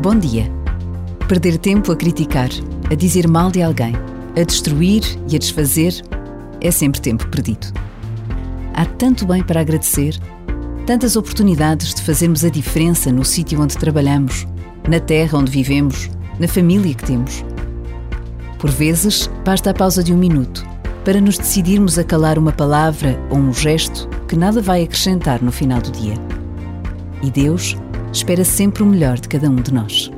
Bom dia. Perder tempo a criticar, a dizer mal de alguém, a destruir e a desfazer é sempre tempo perdido. Há tanto bem para agradecer, tantas oportunidades de fazermos a diferença no sítio onde trabalhamos, na terra onde vivemos, na família que temos. Por vezes, basta a pausa de um minuto para nos decidirmos a calar uma palavra ou um gesto que nada vai acrescentar no final do dia. E Deus espera sempre o melhor de cada um de nós.